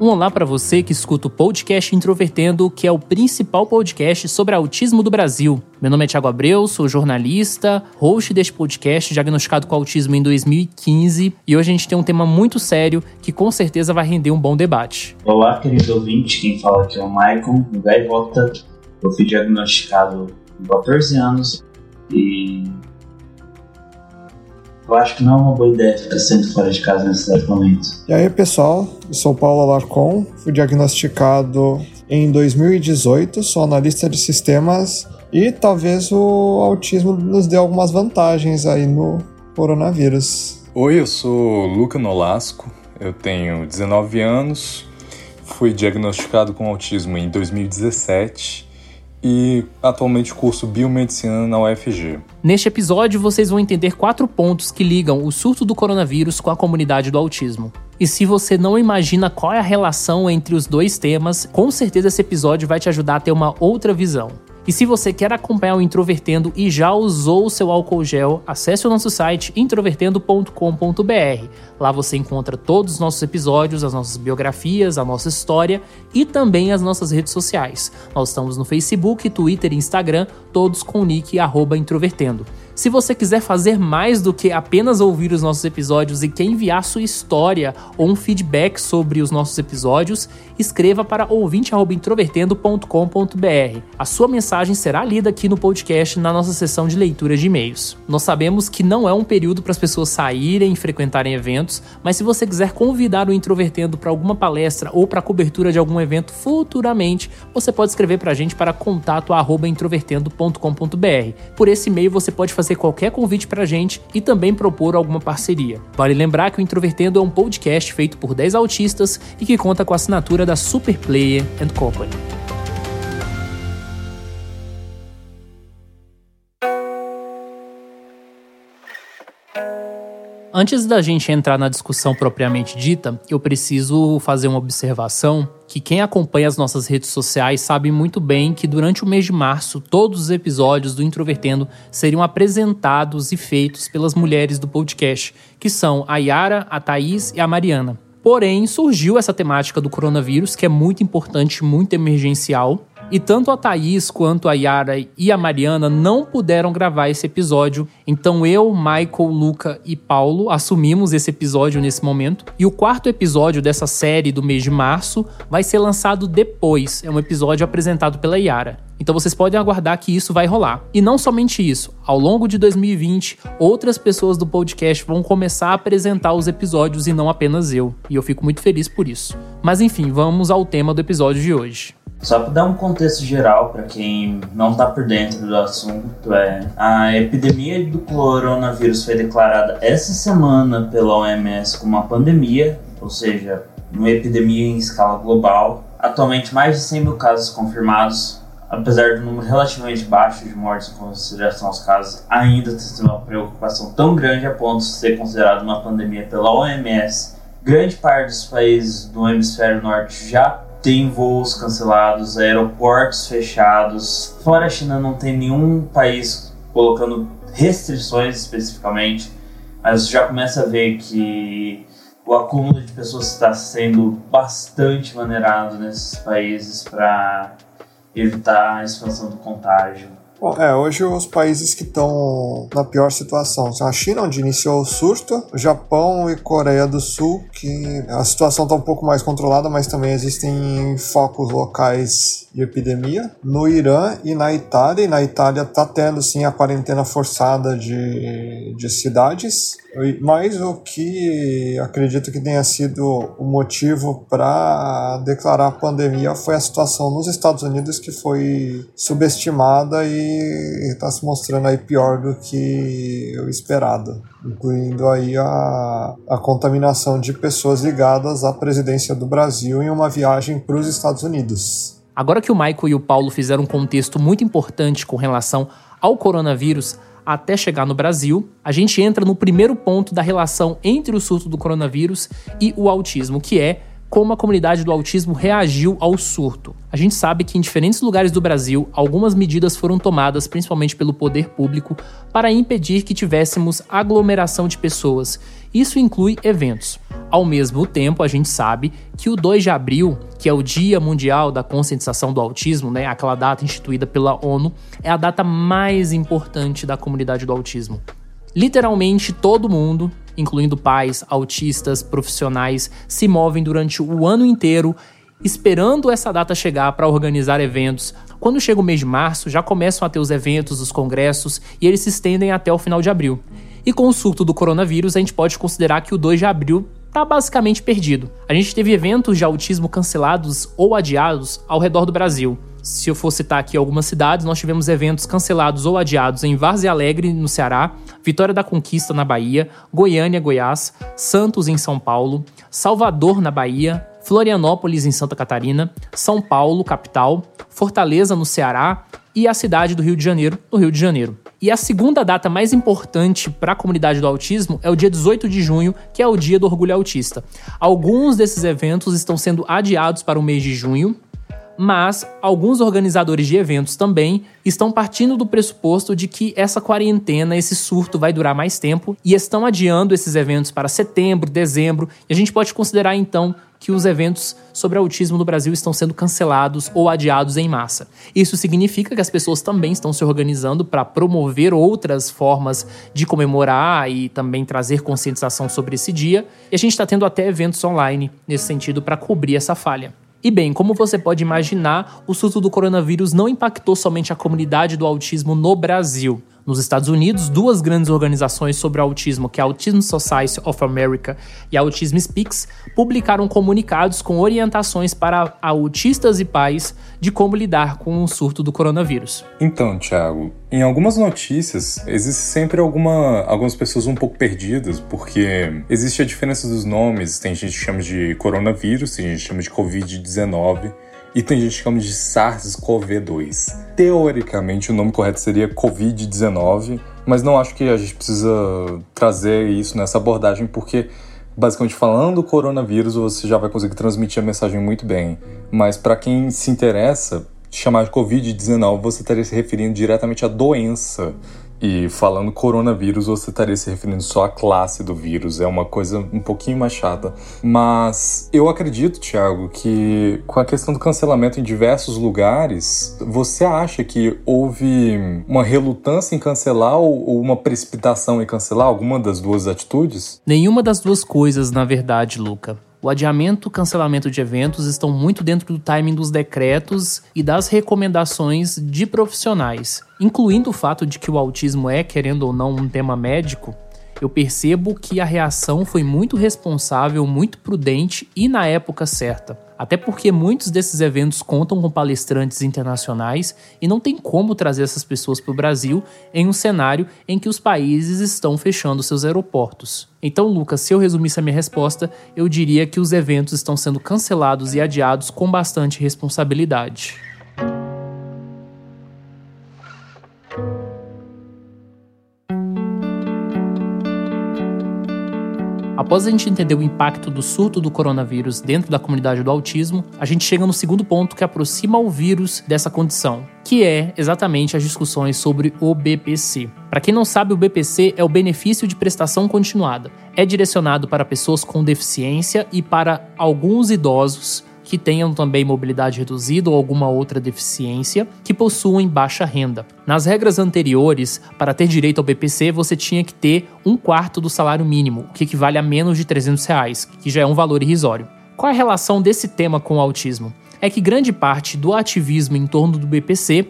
Um olá para você que escuta o podcast Introvertendo, que é o principal podcast sobre autismo do Brasil. Meu nome é Thiago Abreu, sou jornalista, host deste podcast, diagnosticado com autismo em 2015, e hoje a gente tem um tema muito sério que com certeza vai render um bom debate. Olá, querido ouvinte, quem fala aqui é o Maicon, do Gaivota. Eu fui diagnosticado com 14 anos e eu acho que não é uma boa ideia ficar sempre fora de casa nesse momento. E aí, pessoal, eu sou Paulo Alarcon, fui diagnosticado em 2018, sou analista de sistemas e talvez o autismo nos dê algumas vantagens aí no coronavírus. Oi, eu sou Luca Nolasco, eu tenho 19 anos, fui diagnosticado com autismo em 2017 e atualmente curso biomedicina na UFG. Neste episódio, vocês vão entender quatro pontos que ligam o surto do coronavírus com a comunidade do autismo. E se você não imagina qual é a relação entre os dois temas, com certeza esse episódio vai te ajudar a ter uma outra visão. E se você quer acompanhar o Introvertendo e já usou o seu álcool gel, acesse o nosso site introvertendo.com.br. Lá você encontra todos os nossos episódios, as nossas biografias, a nossa história e também as nossas redes sociais. Nós estamos no Facebook, Twitter e Instagram, todos com o nick introvertendo. Se você quiser fazer mais do que apenas ouvir os nossos episódios e quer enviar sua história ou um feedback sobre os nossos episódios, escreva para ouvinte@introvertendo.com.br. A sua mensagem será lida aqui no podcast na nossa sessão de leitura de e-mails. Nós sabemos que não é um período para as pessoas saírem e frequentarem eventos, mas se você quiser convidar o Introvertendo para alguma palestra ou para cobertura de algum evento futuramente, você pode escrever para a gente para contato@introvertendo.com.br. Por esse e-mail você pode fazer fazer qualquer convite pra gente e também propor alguma parceria. Vale lembrar que o Introvertendo é um podcast feito por 10 autistas e que conta com a assinatura da Super Player and Company. Antes da gente entrar na discussão propriamente dita, eu preciso fazer uma observação que quem acompanha as nossas redes sociais sabe muito bem que durante o mês de março todos os episódios do Introvertendo seriam apresentados e feitos pelas mulheres do podcast, que são a Yara, a Thaís e a Mariana. Porém, surgiu essa temática do coronavírus, que é muito importante, muito emergencial, e tanto a Thaís quanto a Yara e a Mariana não puderam gravar esse episódio. Então eu, Michael, Luca e Paulo assumimos esse episódio nesse momento. E o quarto episódio dessa série do mês de março vai ser lançado depois. É um episódio apresentado pela Yara. Então vocês podem aguardar que isso vai rolar. E não somente isso, ao longo de 2020, outras pessoas do podcast vão começar a apresentar os episódios e não apenas eu. E eu fico muito feliz por isso. Mas enfim, vamos ao tema do episódio de hoje. Só para dar um contexto geral para quem não está por dentro do assunto, é a epidemia do coronavírus foi declarada essa semana pela OMS como uma pandemia, ou seja, uma epidemia em escala global. Atualmente, mais de 100 mil casos confirmados, apesar do número relativamente baixo de mortes em consideração aos casos, ainda tem uma preocupação tão grande a ponto de ser considerado uma pandemia pela OMS. Grande parte dos países do hemisfério norte já tem voos cancelados, aeroportos fechados. Fora a China, não tem nenhum país colocando restrições especificamente, mas já começa a ver que o acúmulo de pessoas está sendo bastante maneirado nesses países para evitar a expansão do contágio. Bom, é, hoje os países que estão na pior situação são a China, onde iniciou o surto, o Japão e Coreia do Sul, que a situação está um pouco mais controlada, mas também existem focos locais de epidemia. No Irã e na Itália, e na Itália está tendo sim a quarentena forçada de, de cidades, mas o que acredito que tenha sido o motivo para declarar a pandemia foi a situação nos Estados Unidos que foi subestimada e está se mostrando aí pior do que o esperado, incluindo aí a, a contaminação de pessoas ligadas à presidência do Brasil em uma viagem para os Estados Unidos. Agora que o Michael e o Paulo fizeram um contexto muito importante com relação ao coronavírus até chegar no Brasil, a gente entra no primeiro ponto da relação entre o surto do coronavírus e o autismo, que é como a comunidade do autismo reagiu ao surto. A gente sabe que em diferentes lugares do Brasil, algumas medidas foram tomadas, principalmente pelo poder público, para impedir que tivéssemos aglomeração de pessoas. Isso inclui eventos. Ao mesmo tempo, a gente sabe que o 2 de abril, que é o Dia Mundial da Conscientização do Autismo, né, aquela data instituída pela ONU, é a data mais importante da comunidade do autismo. Literalmente todo mundo, incluindo pais, autistas, profissionais, se movem durante o ano inteiro esperando essa data chegar para organizar eventos. Quando chega o mês de março, já começam a ter os eventos, os congressos e eles se estendem até o final de abril. E com o surto do coronavírus, a gente pode considerar que o 2 de abril está basicamente perdido. A gente teve eventos de autismo cancelados ou adiados ao redor do Brasil. Se eu for citar aqui algumas cidades, nós tivemos eventos cancelados ou adiados em Várzea Alegre, no Ceará, Vitória da Conquista, na Bahia, Goiânia, Goiás, Santos, em São Paulo, Salvador, na Bahia, Florianópolis, em Santa Catarina, São Paulo, capital, Fortaleza, no Ceará e a cidade do Rio de Janeiro, no Rio de Janeiro. E a segunda data mais importante para a comunidade do autismo é o dia 18 de junho, que é o Dia do Orgulho Autista. Alguns desses eventos estão sendo adiados para o mês de junho, mas alguns organizadores de eventos também estão partindo do pressuposto de que essa quarentena, esse surto vai durar mais tempo e estão adiando esses eventos para setembro, dezembro, e a gente pode considerar então que os eventos sobre autismo no Brasil estão sendo cancelados ou adiados em massa. Isso significa que as pessoas também estão se organizando para promover outras formas de comemorar e também trazer conscientização sobre esse dia, e a gente está tendo até eventos online nesse sentido para cobrir essa falha. E bem, como você pode imaginar, o surto do coronavírus não impactou somente a comunidade do autismo no Brasil. Nos Estados Unidos, duas grandes organizações sobre autismo, que é a Autism Society of America e a Autism Speaks, publicaram comunicados com orientações para autistas e pais de como lidar com o surto do coronavírus. Então, Thiago, em algumas notícias existe sempre alguma, algumas pessoas um pouco perdidas, porque existe a diferença dos nomes, tem gente que chama de coronavírus, tem gente que chama de Covid-19. E tem gente que chama de SARS-CoV-2. Teoricamente, o nome correto seria Covid-19, mas não acho que a gente precisa trazer isso nessa abordagem, porque, basicamente falando do coronavírus, você já vai conseguir transmitir a mensagem muito bem. Mas para quem se interessa, chamar de Covid-19, você estaria se referindo diretamente à doença e falando coronavírus, você estaria se referindo só à classe do vírus. É uma coisa um pouquinho mais chata. Mas eu acredito, Thiago, que com a questão do cancelamento em diversos lugares, você acha que houve uma relutância em cancelar ou uma precipitação em cancelar alguma das duas atitudes? Nenhuma das duas coisas, na verdade, Luca. O adiamento e cancelamento de eventos estão muito dentro do timing dos decretos e das recomendações de profissionais, incluindo o fato de que o autismo é, querendo ou não, um tema médico. Eu percebo que a reação foi muito responsável, muito prudente e na época certa. Até porque muitos desses eventos contam com palestrantes internacionais e não tem como trazer essas pessoas para o Brasil em um cenário em que os países estão fechando seus aeroportos. Então, Lucas, se eu resumisse a minha resposta, eu diria que os eventos estão sendo cancelados e adiados com bastante responsabilidade. Após a gente entender o impacto do surto do coronavírus dentro da comunidade do autismo, a gente chega no segundo ponto que aproxima o vírus dessa condição, que é exatamente as discussões sobre o BPC. Para quem não sabe, o BPC é o benefício de prestação continuada. É direcionado para pessoas com deficiência e para alguns idosos que tenham também mobilidade reduzida ou alguma outra deficiência, que possuem baixa renda. Nas regras anteriores, para ter direito ao BPC, você tinha que ter um quarto do salário mínimo, o que equivale a menos de 300 reais, que já é um valor irrisório. Qual é a relação desse tema com o autismo? É que grande parte do ativismo em torno do BPC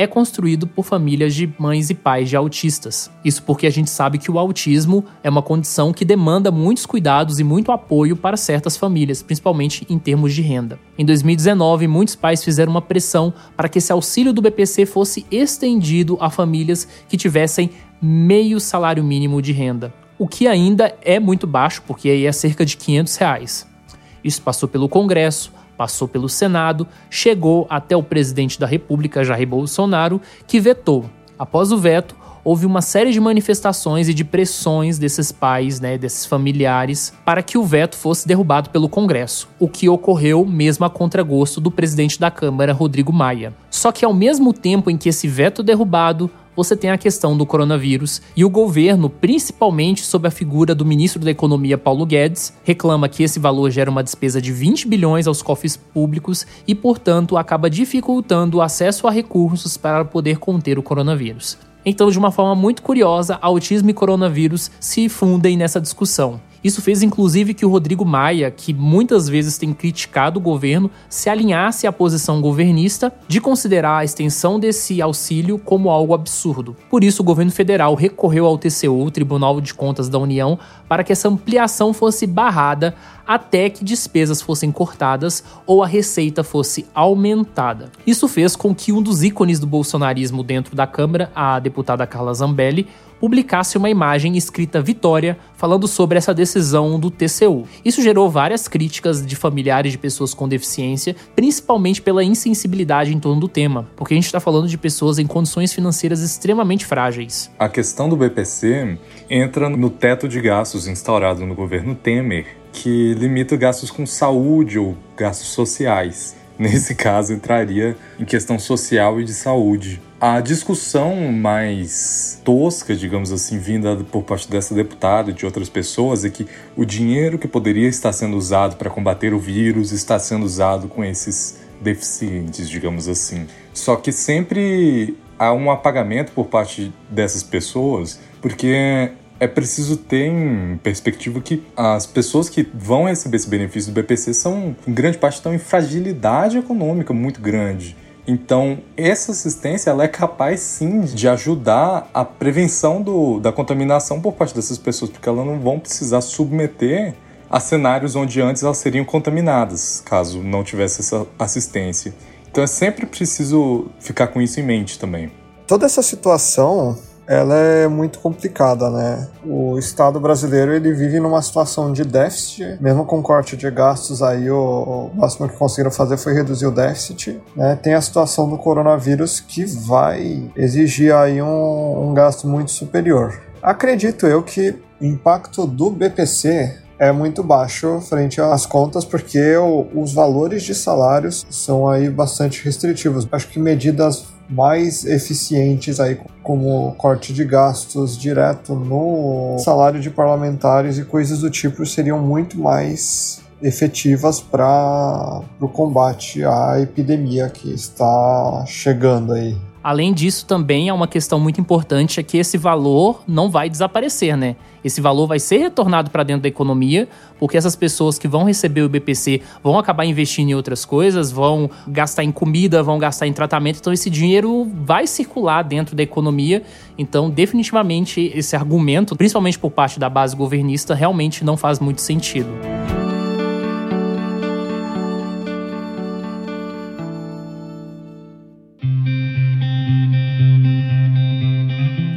é construído por famílias de mães e pais de autistas. Isso porque a gente sabe que o autismo é uma condição que demanda muitos cuidados e muito apoio para certas famílias, principalmente em termos de renda. Em 2019, muitos pais fizeram uma pressão para que esse auxílio do BPC fosse estendido a famílias que tivessem meio salário mínimo de renda, o que ainda é muito baixo, porque aí é cerca de 500 reais. Isso passou pelo Congresso, passou pelo Senado, chegou até o presidente da República, Jair Bolsonaro, que vetou. Após o veto, houve uma série de manifestações e de pressões desses pais, né, desses familiares, para que o veto fosse derrubado pelo Congresso, o que ocorreu mesmo a contragosto do presidente da Câmara, Rodrigo Maia. Só que ao mesmo tempo em que esse veto derrubado, você tem a questão do coronavírus e o governo, principalmente sob a figura do ministro da Economia Paulo Guedes, reclama que esse valor gera uma despesa de 20 bilhões aos cofres públicos e, portanto, acaba dificultando o acesso a recursos para poder conter o coronavírus. Então, de uma forma muito curiosa, autismo e coronavírus se fundem nessa discussão. Isso fez inclusive que o Rodrigo Maia, que muitas vezes tem criticado o governo, se alinhasse à posição governista de considerar a extensão desse auxílio como algo absurdo. Por isso, o governo federal recorreu ao TCU, Tribunal de Contas da União, para que essa ampliação fosse barrada até que despesas fossem cortadas ou a receita fosse aumentada. Isso fez com que um dos ícones do bolsonarismo dentro da Câmara, a deputada Carla Zambelli, publicasse uma imagem escrita Vitória falando sobre essa decisão do TCU. Isso gerou várias críticas de familiares de pessoas com deficiência, principalmente pela insensibilidade em torno do tema, porque a gente está falando de pessoas em condições financeiras extremamente frágeis. A questão do BPC entra no teto de gastos instaurado no governo Temer, que limita gastos com saúde ou gastos sociais. Nesse caso, entraria em questão social e de saúde. A discussão mais tosca, digamos assim, vinda por parte dessa deputada e de outras pessoas é que o dinheiro que poderia estar sendo usado para combater o vírus está sendo usado com esses deficientes, digamos assim. Só que sempre há um apagamento por parte dessas pessoas, porque é preciso ter em perspectiva que as pessoas que vão receber esse benefício do BPC são, em grande parte, estão em fragilidade econômica muito grande. Então, essa assistência ela é capaz sim de ajudar a prevenção do, da contaminação por parte dessas pessoas, porque elas não vão precisar submeter a cenários onde antes elas seriam contaminadas, caso não tivesse essa assistência. Então é sempre preciso ficar com isso em mente também. Toda essa situação ela é muito complicada, né? O Estado brasileiro ele vive numa situação de déficit, mesmo com corte de gastos aí o, o máximo que conseguiram fazer foi reduzir o déficit, né? Tem a situação do coronavírus que vai exigir aí um, um gasto muito superior. Acredito eu que o impacto do BPC é muito baixo frente às contas, porque o, os valores de salários são aí bastante restritivos. Acho que medidas mais eficientes aí, como corte de gastos direto no salário de parlamentares e coisas do tipo, seriam muito mais efetivas para o combate à epidemia que está chegando aí. Além disso, também é uma questão muito importante é que esse valor não vai desaparecer, né? Esse valor vai ser retornado para dentro da economia, porque essas pessoas que vão receber o BPC vão acabar investindo em outras coisas, vão gastar em comida, vão gastar em tratamento, então esse dinheiro vai circular dentro da economia. Então, definitivamente, esse argumento, principalmente por parte da base governista, realmente não faz muito sentido.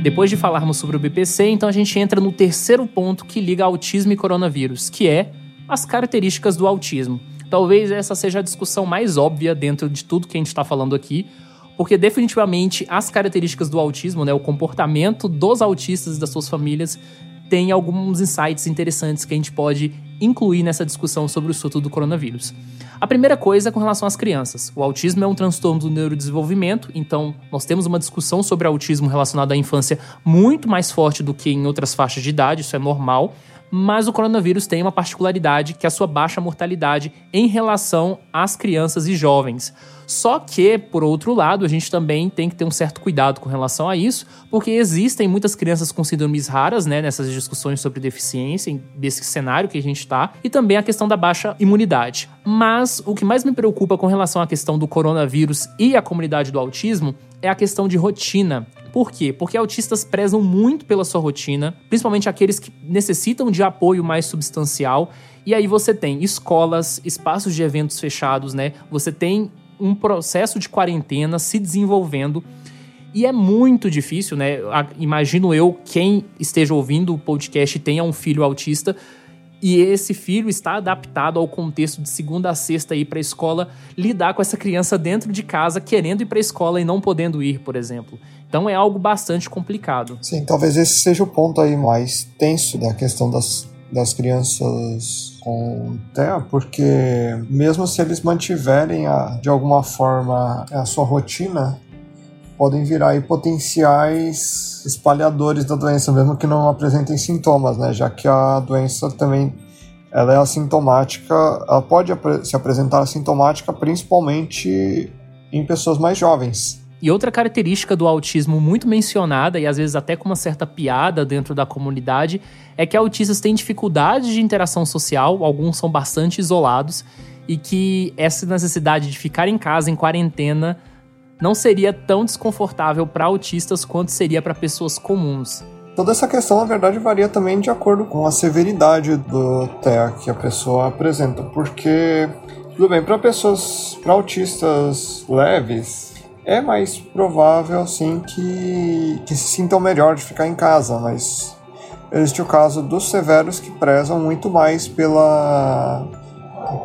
Depois de falarmos sobre o BPC, então a gente entra no terceiro ponto que liga autismo e coronavírus, que é as características do autismo. Talvez essa seja a discussão mais óbvia dentro de tudo que a gente está falando aqui, porque definitivamente as características do autismo, né, o comportamento dos autistas e das suas famílias, tem alguns insights interessantes que a gente pode incluir nessa discussão sobre o surto do coronavírus. A primeira coisa é com relação às crianças. O autismo é um transtorno do neurodesenvolvimento, então nós temos uma discussão sobre autismo relacionado à infância muito mais forte do que em outras faixas de idade, isso é normal. Mas o coronavírus tem uma particularidade que é a sua baixa mortalidade em relação às crianças e jovens. Só que, por outro lado, a gente também tem que ter um certo cuidado com relação a isso, porque existem muitas crianças com síndromes raras, né, nessas discussões sobre deficiência, desse cenário que a gente está, e também a questão da baixa imunidade. Mas o que mais me preocupa com relação à questão do coronavírus e a comunidade do autismo é a questão de rotina. Por quê? Porque autistas prezam muito pela sua rotina, principalmente aqueles que necessitam de apoio mais substancial. E aí você tem escolas, espaços de eventos fechados, né? Você tem um processo de quarentena se desenvolvendo. E é muito difícil, né? Imagino eu, quem esteja ouvindo o podcast tenha um filho autista, e esse filho está adaptado ao contexto de segunda a sexta ir para a escola, lidar com essa criança dentro de casa, querendo ir para a escola e não podendo ir, por exemplo. Então é algo bastante complicado. Sim, talvez esse seja o ponto aí mais tenso da questão das, das crianças com TEA, porque mesmo se eles mantiverem a, de alguma forma a sua rotina, podem virar potenciais espalhadores da doença, mesmo que não apresentem sintomas, né? Já que a doença também ela é assintomática, ela pode se apresentar assintomática principalmente em pessoas mais jovens. E outra característica do autismo muito mencionada, e às vezes até com uma certa piada dentro da comunidade, é que autistas têm dificuldade de interação social, alguns são bastante isolados, e que essa necessidade de ficar em casa em quarentena não seria tão desconfortável para autistas quanto seria para pessoas comuns. Toda essa questão, na verdade, varia também de acordo com a severidade do TEA que a pessoa apresenta, porque, tudo bem, para pessoas, para autistas leves, é mais provável, sim, que, que se sintam melhor de ficar em casa, mas existe o caso dos severos que prezam muito mais pela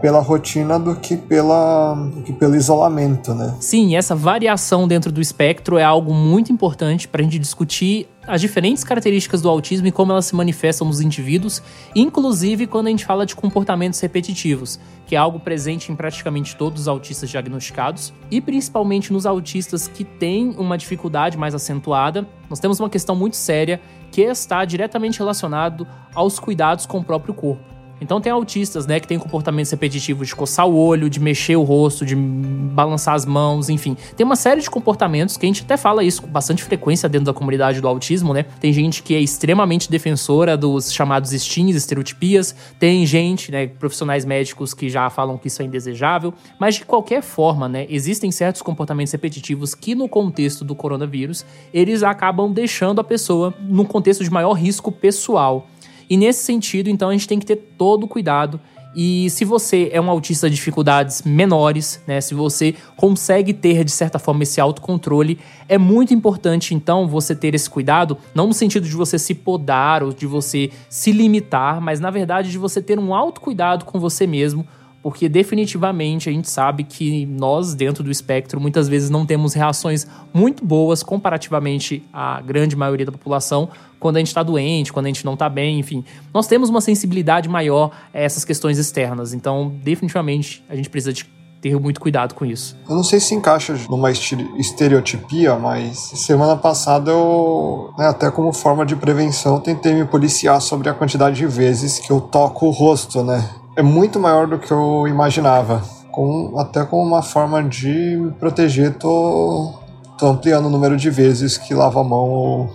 pela rotina do que, pela, do que pelo isolamento, né? Sim, essa variação dentro do espectro é algo muito importante para a gente discutir as diferentes características do autismo e como elas se manifestam nos indivíduos, inclusive quando a gente fala de comportamentos repetitivos, que é algo presente em praticamente todos os autistas diagnosticados, e principalmente nos autistas que têm uma dificuldade mais acentuada. Nós temos uma questão muito séria que está diretamente relacionado aos cuidados com o próprio corpo. Então tem autistas, né, que tem comportamentos repetitivos de coçar o olho, de mexer o rosto, de balançar as mãos, enfim. Tem uma série de comportamentos que a gente até fala isso com bastante frequência dentro da comunidade do autismo, né? Tem gente que é extremamente defensora dos chamados stings, estereotipias. Tem gente, né, profissionais médicos que já falam que isso é indesejável. Mas de qualquer forma, né, existem certos comportamentos repetitivos que no contexto do coronavírus, eles acabam deixando a pessoa num contexto de maior risco pessoal. E nesse sentido, então, a gente tem que ter todo o cuidado. E se você é um autista de dificuldades menores, né, se você consegue ter de certa forma esse autocontrole, é muito importante então você ter esse cuidado, não no sentido de você se podar ou de você se limitar, mas na verdade de você ter um autocuidado com você mesmo, porque definitivamente a gente sabe que nós, dentro do espectro, muitas vezes não temos reações muito boas comparativamente à grande maioria da população quando a gente está doente, quando a gente não está bem, enfim. Nós temos uma sensibilidade maior a essas questões externas, então definitivamente a gente precisa de ter muito cuidado com isso. Eu não sei se encaixa numa estereotipia, mas semana passada eu, né, até como forma de prevenção, tentei me policiar sobre a quantidade de vezes que eu toco o rosto, né? É muito maior do que eu imaginava. Com, até como uma forma de me proteger, tô, tô ampliando o número de vezes que lavo a mão ou,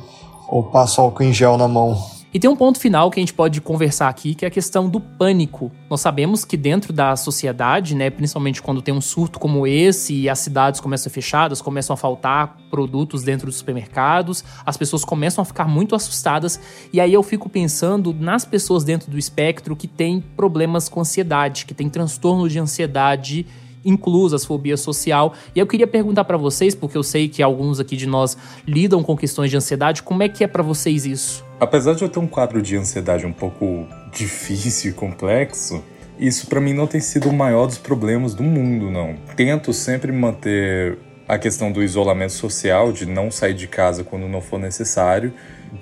ou passo álcool em gel na mão. E tem um ponto final que a gente pode conversar aqui, que é a questão do pânico. Nós sabemos que dentro da sociedade, né, principalmente quando tem um surto como esse e as cidades começam a ser fechadas, começam a faltar produtos dentro dos supermercados, as pessoas começam a ficar muito assustadas. E aí eu fico pensando nas pessoas dentro do espectro que têm problemas com ansiedade, que têm transtorno de ansiedade inclusas, fobia social. E eu queria perguntar para vocês, porque eu sei que alguns aqui de nós lidam com questões de ansiedade, como é que é para vocês isso? Apesar de eu ter um quadro de ansiedade um pouco difícil e complexo, isso para mim não tem sido o maior dos problemas do mundo, não. Tento sempre manter a questão do isolamento social, de não sair de casa quando não for necessário,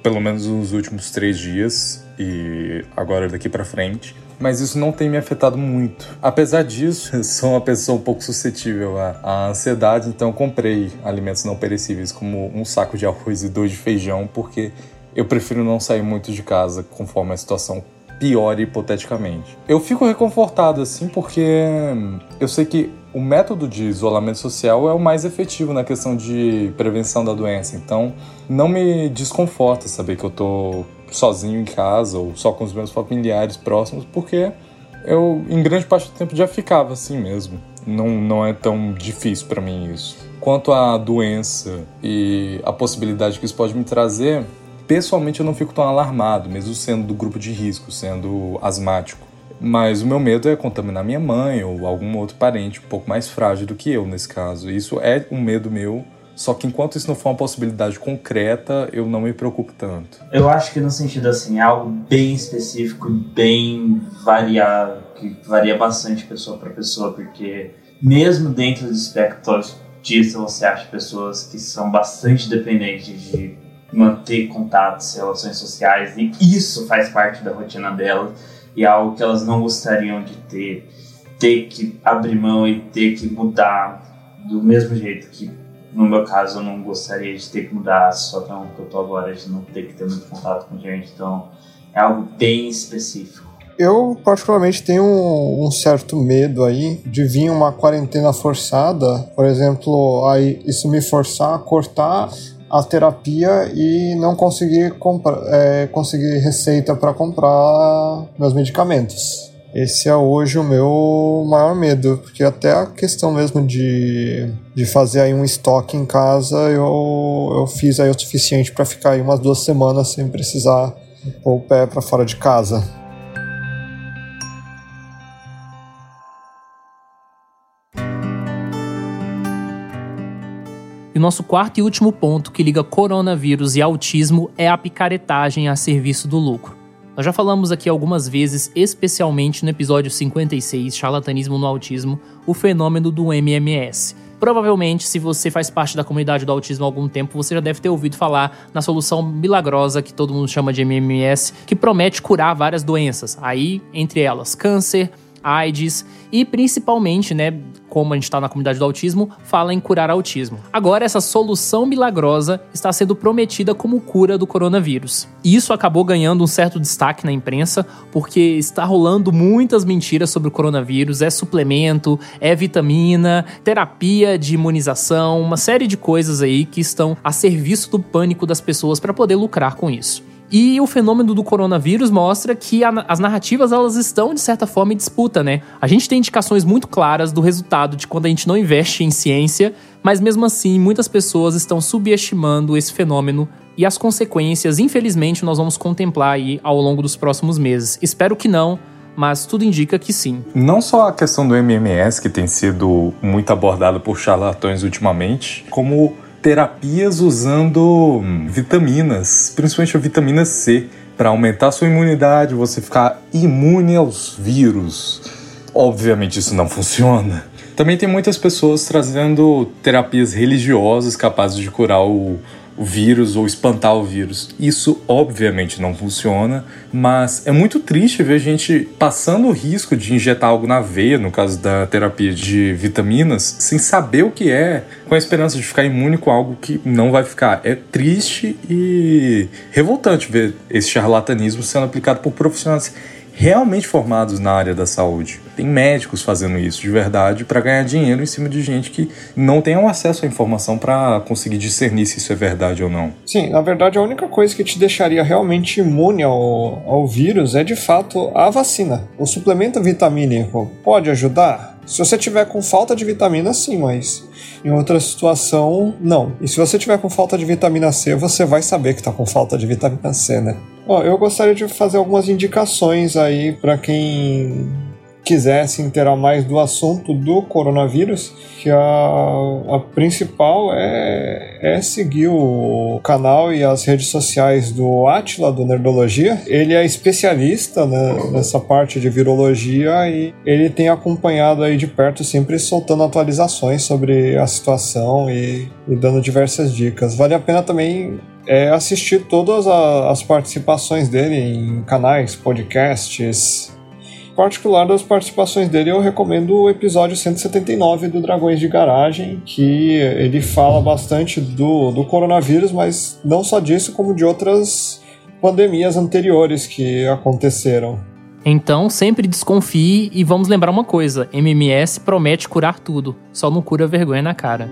pelo menos nos últimos três dias e agora daqui para frente mas isso não tem me afetado muito. Apesar disso, sou uma pessoa um pouco suscetível à, à ansiedade, então comprei alimentos não perecíveis como um saco de arroz e dois de feijão, porque eu prefiro não sair muito de casa conforme a situação piore hipoteticamente. Eu fico reconfortado assim porque eu sei que o método de isolamento social é o mais efetivo na questão de prevenção da doença. Então, não me desconforta saber que eu tô sozinho em casa ou só com os meus familiares próximos, porque eu, em grande parte do tempo, já ficava assim mesmo. Não, não é tão difícil para mim isso. Quanto à doença e a possibilidade que isso pode me trazer, pessoalmente eu não fico tão alarmado, mesmo sendo do grupo de risco, sendo asmático. Mas o meu medo é contaminar minha mãe ou algum outro parente um pouco mais frágil do que eu nesse caso. Isso é um medo meu Só que enquanto isso não for uma possibilidade concreta, eu não me preocupo tanto. Eu acho que no sentido assim, é algo bem específico, bem variável, que varia bastante pessoa para pessoa, porque mesmo dentro do espectro autista você acha pessoas que são bastante dependentes de manter contatos, relações sociais, e isso faz parte da rotina delas, e é algo que elas não gostariam de ter, ter que abrir mão e ter que mudar do mesmo jeito que no meu caso, eu não gostaria de ter que mudar a situação que eu tô agora, de não ter que ter muito contato com gente. Então, é algo bem específico. Eu, particularmente, tenho um, um, certo medo aí de vir uma quarentena forçada, por exemplo, aí isso me forçar a cortar a terapia e não conseguir, comprar, é, conseguir receita para comprar meus medicamentos. Esse é hoje o meu maior medo, porque até a questão mesmo de, de fazer aí um estoque em casa, eu, eu fiz aí o suficiente para ficar aí umas duas semanas sem precisar pôr o pé para fora de casa. E o nosso quarto e último ponto que liga coronavírus e autismo é a picaretagem a serviço do lucro. Nós já falamos aqui algumas vezes, especialmente no episódio 56, Charlatanismo no Autismo, o fenômeno do MMS. Provavelmente, se você faz parte da comunidade do autismo há algum tempo, você já deve ter ouvido falar na solução milagrosa que todo mundo chama de MMS, que promete curar várias doenças. Aí, entre elas, câncer, AIDS e principalmente, né, como a gente está na comunidade do autismo, fala em curar autismo. Agora, essa solução milagrosa está sendo prometida como cura do coronavírus. E isso acabou ganhando um certo destaque na imprensa, porque está rolando muitas mentiras sobre o coronavírus: é suplemento, é vitamina, terapia de imunização, uma série de coisas aí que estão a serviço do pânico das pessoas para poder lucrar com isso. E o fenômeno do coronavírus mostra que a, as narrativas elas estão de certa forma em disputa, né? A gente tem indicações muito claras do resultado de quando a gente não investe em ciência, mas mesmo assim muitas pessoas estão subestimando esse fenômeno e as consequências, infelizmente, nós vamos contemplar aí ao longo dos próximos meses. Espero que não, mas tudo indica que sim. Não só a questão do MMS, que tem sido muito abordada por charlatões ultimamente, como terapias usando vitaminas, principalmente a vitamina C, para aumentar sua imunidade, você ficar imune aos vírus. Obviamente isso não funciona. Também tem muitas pessoas trazendo terapias religiosas capazes de curar o, o vírus ou espantar o vírus. Isso obviamente não funciona, mas é muito triste ver gente passando o risco de injetar algo na veia, no caso da terapia de vitaminas, sem saber o que é, com a esperança de ficar imune com algo que não vai ficar. É triste e revoltante ver esse charlatanismo sendo aplicado por profissionais realmente formados na área da saúde. Tem médicos fazendo isso de verdade para ganhar dinheiro em cima de gente que não tem acesso à informação para conseguir discernir se isso é verdade ou não. Sim, na verdade a única coisa que te deixaria realmente imune ao, ao vírus é de fato a vacina. O suplemento vitamínico pode ajudar? Se você tiver com falta de vitamina, sim, mas em outra situação, não. E se você tiver com falta de vitamina C, você vai saber que está com falta de vitamina C, né? Ó, eu gostaria de fazer algumas indicações aí para quem quiser se inteirar mais do assunto do coronavírus, que a, a principal é, é seguir o canal e as redes sociais do Atila, do Nerdologia. Ele é especialista né, nessa parte de virologia e ele tem acompanhado aí de perto, sempre soltando atualizações sobre a situação e, e dando diversas dicas. Vale a pena também é assistir todas as participações dele em canais, podcasts, particular das participações dele, eu recomendo o episódio 179 do Dragões de Garagem, que ele fala bastante do, do coronavírus, mas não só disso, como de outras pandemias anteriores que aconteceram. Então, sempre desconfie e vamos lembrar uma coisa: MMS promete curar tudo, só não cura vergonha na cara.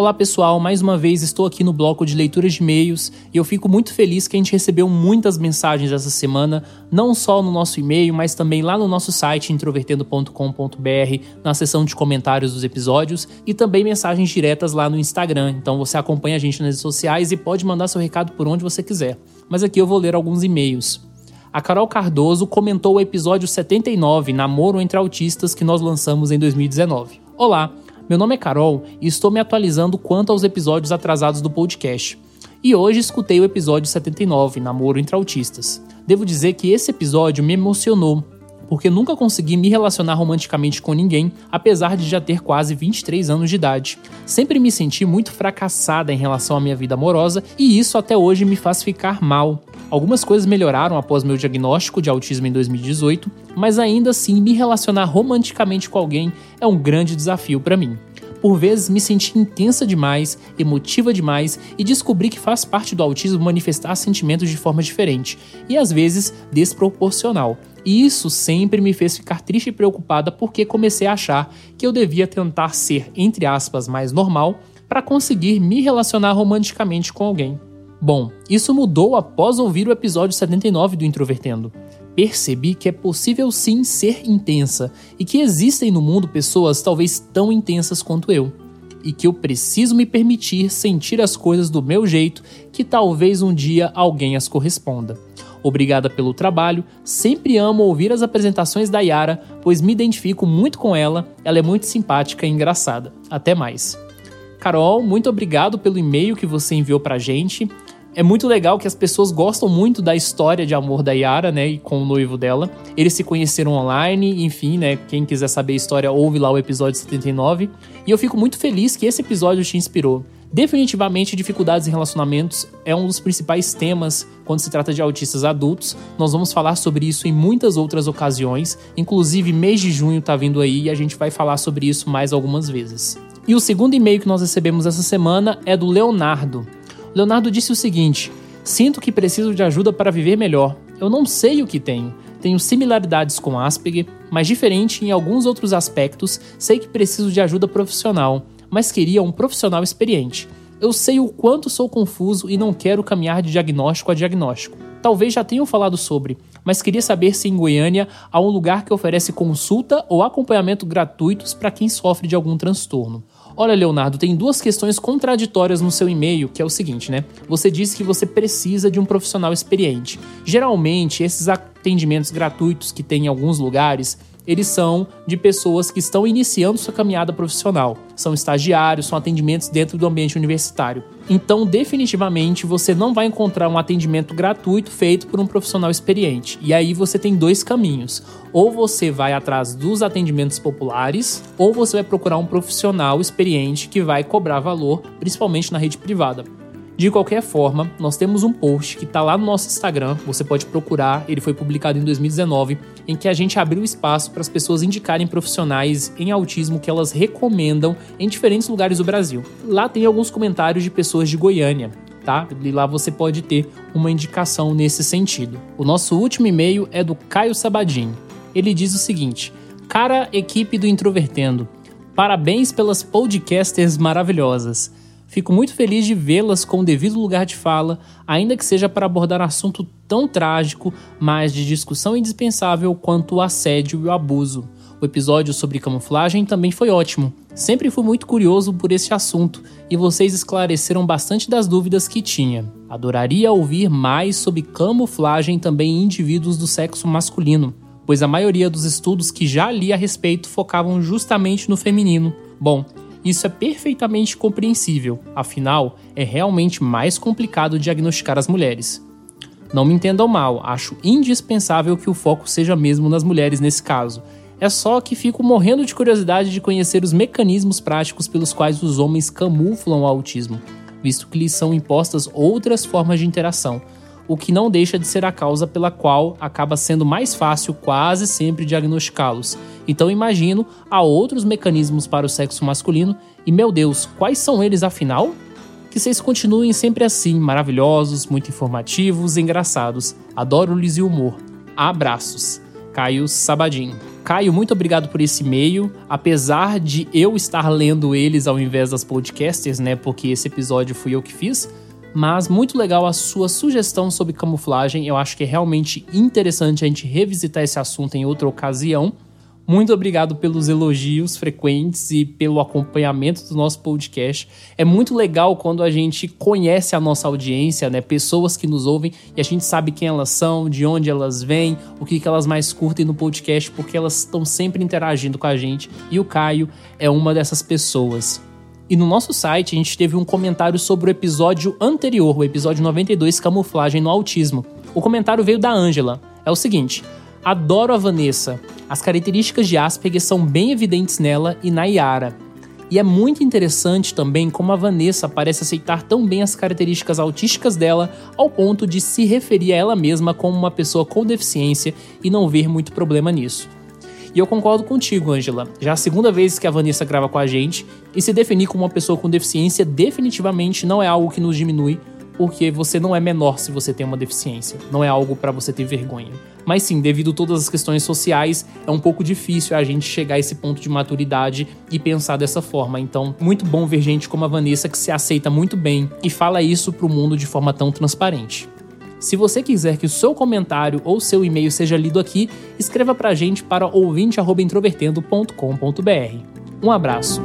Olá pessoal, mais uma vez estou aqui no bloco de leituras de e-mails e eu fico muito feliz que a gente recebeu muitas mensagens essa semana, não só no nosso e-mail, mas também lá no nosso site introvertendo.com.br, na seção de comentários dos episódios e também mensagens diretas lá no Instagram. Então você acompanha a gente nas redes sociais e pode mandar seu recado por onde você quiser. Mas aqui eu vou ler alguns e-mails. A Carol Cardoso comentou o episódio 79, Namoro entre Autistas, que nós lançamos em 2019. Olá, meu nome é Carol e estou me atualizando quanto aos episódios atrasados do podcast. E hoje escutei o episódio 79, Namoro entre Autistas. Devo dizer que esse episódio me emocionou, porque nunca consegui me relacionar romanticamente com ninguém, apesar de já ter quase 23 anos de idade. Sempre me senti muito fracassada em relação à minha vida amorosa e isso até hoje me faz ficar mal. Algumas coisas melhoraram após meu diagnóstico de autismo em 2018, mas ainda assim me relacionar romanticamente com alguém é um grande desafio para mim. Por vezes me senti intensa demais, emotiva demais e descobri que faz parte do autismo manifestar sentimentos de forma diferente e às vezes desproporcional. E isso sempre me fez ficar triste e preocupada porque comecei a achar que eu devia tentar ser, entre aspas, mais normal para conseguir me relacionar romanticamente com alguém. Bom, isso mudou após ouvir o episódio 79 do Introvertendo percebi que é possível sim ser intensa e que existem no mundo pessoas talvez tão intensas quanto eu. E que eu preciso me permitir sentir as coisas do meu jeito, que talvez um dia alguém as corresponda. Obrigada pelo trabalho, sempre amo ouvir as apresentações da Yara, pois me identifico muito com ela, ela é muito simpática e engraçada. Até mais. Carol, muito obrigado pelo e-mail que você enviou pra gente. É muito legal que as pessoas gostam muito da história de amor da Yara, né, e com o noivo dela. Eles se conheceram online, enfim, né, quem quiser saber a história, ouve lá o episódio 79. E eu fico muito feliz que esse episódio te inspirou. Definitivamente, dificuldades em relacionamentos é um dos principais temas quando se trata de autistas adultos. Nós vamos falar sobre isso em muitas outras ocasiões, inclusive mês de junho tá vindo aí e a gente vai falar sobre isso mais algumas vezes. E o segundo e-mail que nós recebemos essa semana é do Leonardo. Leonardo disse o seguinte: Sinto que preciso de ajuda para viver melhor. Eu não sei o que tenho. Tenho similaridades com Asperger, mas diferente em alguns outros aspectos, sei que preciso de ajuda profissional, mas queria um profissional experiente. Eu sei o quanto sou confuso e não quero caminhar de diagnóstico a diagnóstico. Talvez já tenham falado sobre, mas queria saber se em Goiânia há um lugar que oferece consulta ou acompanhamento gratuitos para quem sofre de algum transtorno. Olha, Leonardo, tem duas questões contraditórias no seu e-mail, que é o seguinte, né? Você disse que você precisa de um profissional experiente. Geralmente, esses atendimentos gratuitos que tem em alguns lugares, eles são de pessoas que estão iniciando sua caminhada profissional. São estagiários, são atendimentos dentro do ambiente universitário. Então, definitivamente, você não vai encontrar um atendimento gratuito feito por um profissional experiente. E aí você tem dois caminhos. Ou você vai atrás dos atendimentos populares, ou você vai procurar um profissional experiente que vai cobrar valor, principalmente na rede privada. De qualquer forma, nós temos um post que está lá no nosso Instagram, você pode procurar, ele foi publicado em 2019, em que a gente abriu espaço para as pessoas indicarem profissionais em autismo que elas recomendam em diferentes lugares do Brasil. Lá tem alguns comentários de pessoas de Goiânia, tá? E lá você pode ter uma indicação nesse sentido. O nosso último e-mail é do Caio Sabadin. Ele diz o seguinte: Cara, equipe do Introvertendo, parabéns pelas podcasters maravilhosas. Fico muito feliz de vê-las com o devido lugar de fala, ainda que seja para abordar assunto tão trágico, mas de discussão indispensável quanto o assédio e o abuso. O episódio sobre camuflagem também foi ótimo. Sempre fui muito curioso por esse assunto e vocês esclareceram bastante das dúvidas que tinha. Adoraria ouvir mais sobre camuflagem também em indivíduos do sexo masculino, pois a maioria dos estudos que já li a respeito focavam justamente no feminino. Bom, isso é perfeitamente compreensível, afinal, é realmente mais complicado diagnosticar as mulheres. Não me entendam mal, acho indispensável que o foco seja mesmo nas mulheres nesse caso. É só que fico morrendo de curiosidade de conhecer os mecanismos práticos pelos quais os homens camuflam o autismo, visto que lhes são impostas outras formas de interação, o que não deixa de ser a causa pela qual acaba sendo mais fácil quase sempre diagnosticá-los. Então imagino há outros mecanismos para o sexo masculino e meu Deus, quais são eles afinal? Que vocês continuem sempre assim, maravilhosos, muito informativos e engraçados. Adoro-lhes o humor. Abraços. Caio Sabadin. Caio, muito obrigado por esse e-mail. Apesar de eu estar lendo eles ao invés das podcasters, né? Porque esse episódio fui eu que fiz mas muito legal a sua sugestão sobre camuflagem. Eu acho que é realmente interessante a gente revisitar esse assunto em outra ocasião. Muito obrigado pelos elogios frequentes e pelo acompanhamento do nosso podcast. É muito legal quando a gente conhece a nossa audiência, né? Pessoas que nos ouvem e a gente sabe quem elas são, de onde elas vêm, o que, que elas mais curtem no podcast, porque elas estão sempre interagindo com a gente. E o Caio é uma dessas pessoas. E no nosso site a gente teve um comentário sobre o episódio anterior, o episódio 92, Camuflagem no Autismo. O comentário veio da Ângela. É o seguinte: Adoro a Vanessa. As características de Asperger são bem evidentes nela e na Yara. E é muito interessante também como a Vanessa parece aceitar tão bem as características autísticas dela ao ponto de se referir a ela mesma como uma pessoa com deficiência e não ver muito problema nisso. E eu concordo contigo, Angela. Já a segunda vez que a Vanessa grava com a gente, e se definir como uma pessoa com deficiência definitivamente não é algo que nos diminui, porque você não é menor se você tem uma deficiência. Não é algo para você ter vergonha. Mas sim, devido a todas as questões sociais, é um pouco difícil a gente chegar a esse ponto de maturidade e pensar dessa forma. Então, muito bom ver gente como a Vanessa que se aceita muito bem e fala isso pro mundo de forma tão transparente. Se você quiser que o seu comentário ou seu e-mail seja lido aqui, escreva pra gente para ouvinte@introvertendo.com.br. Um abraço.